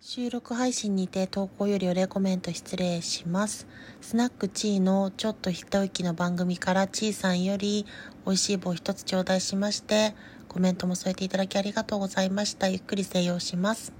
収録配信にて投稿よりお礼コメント失礼します。スナックチーのちょっと一息の番組からチーさんより美味しい棒一つ頂戴しまして、コメントも添えていただきありがとうございました。ゆっくり静養します。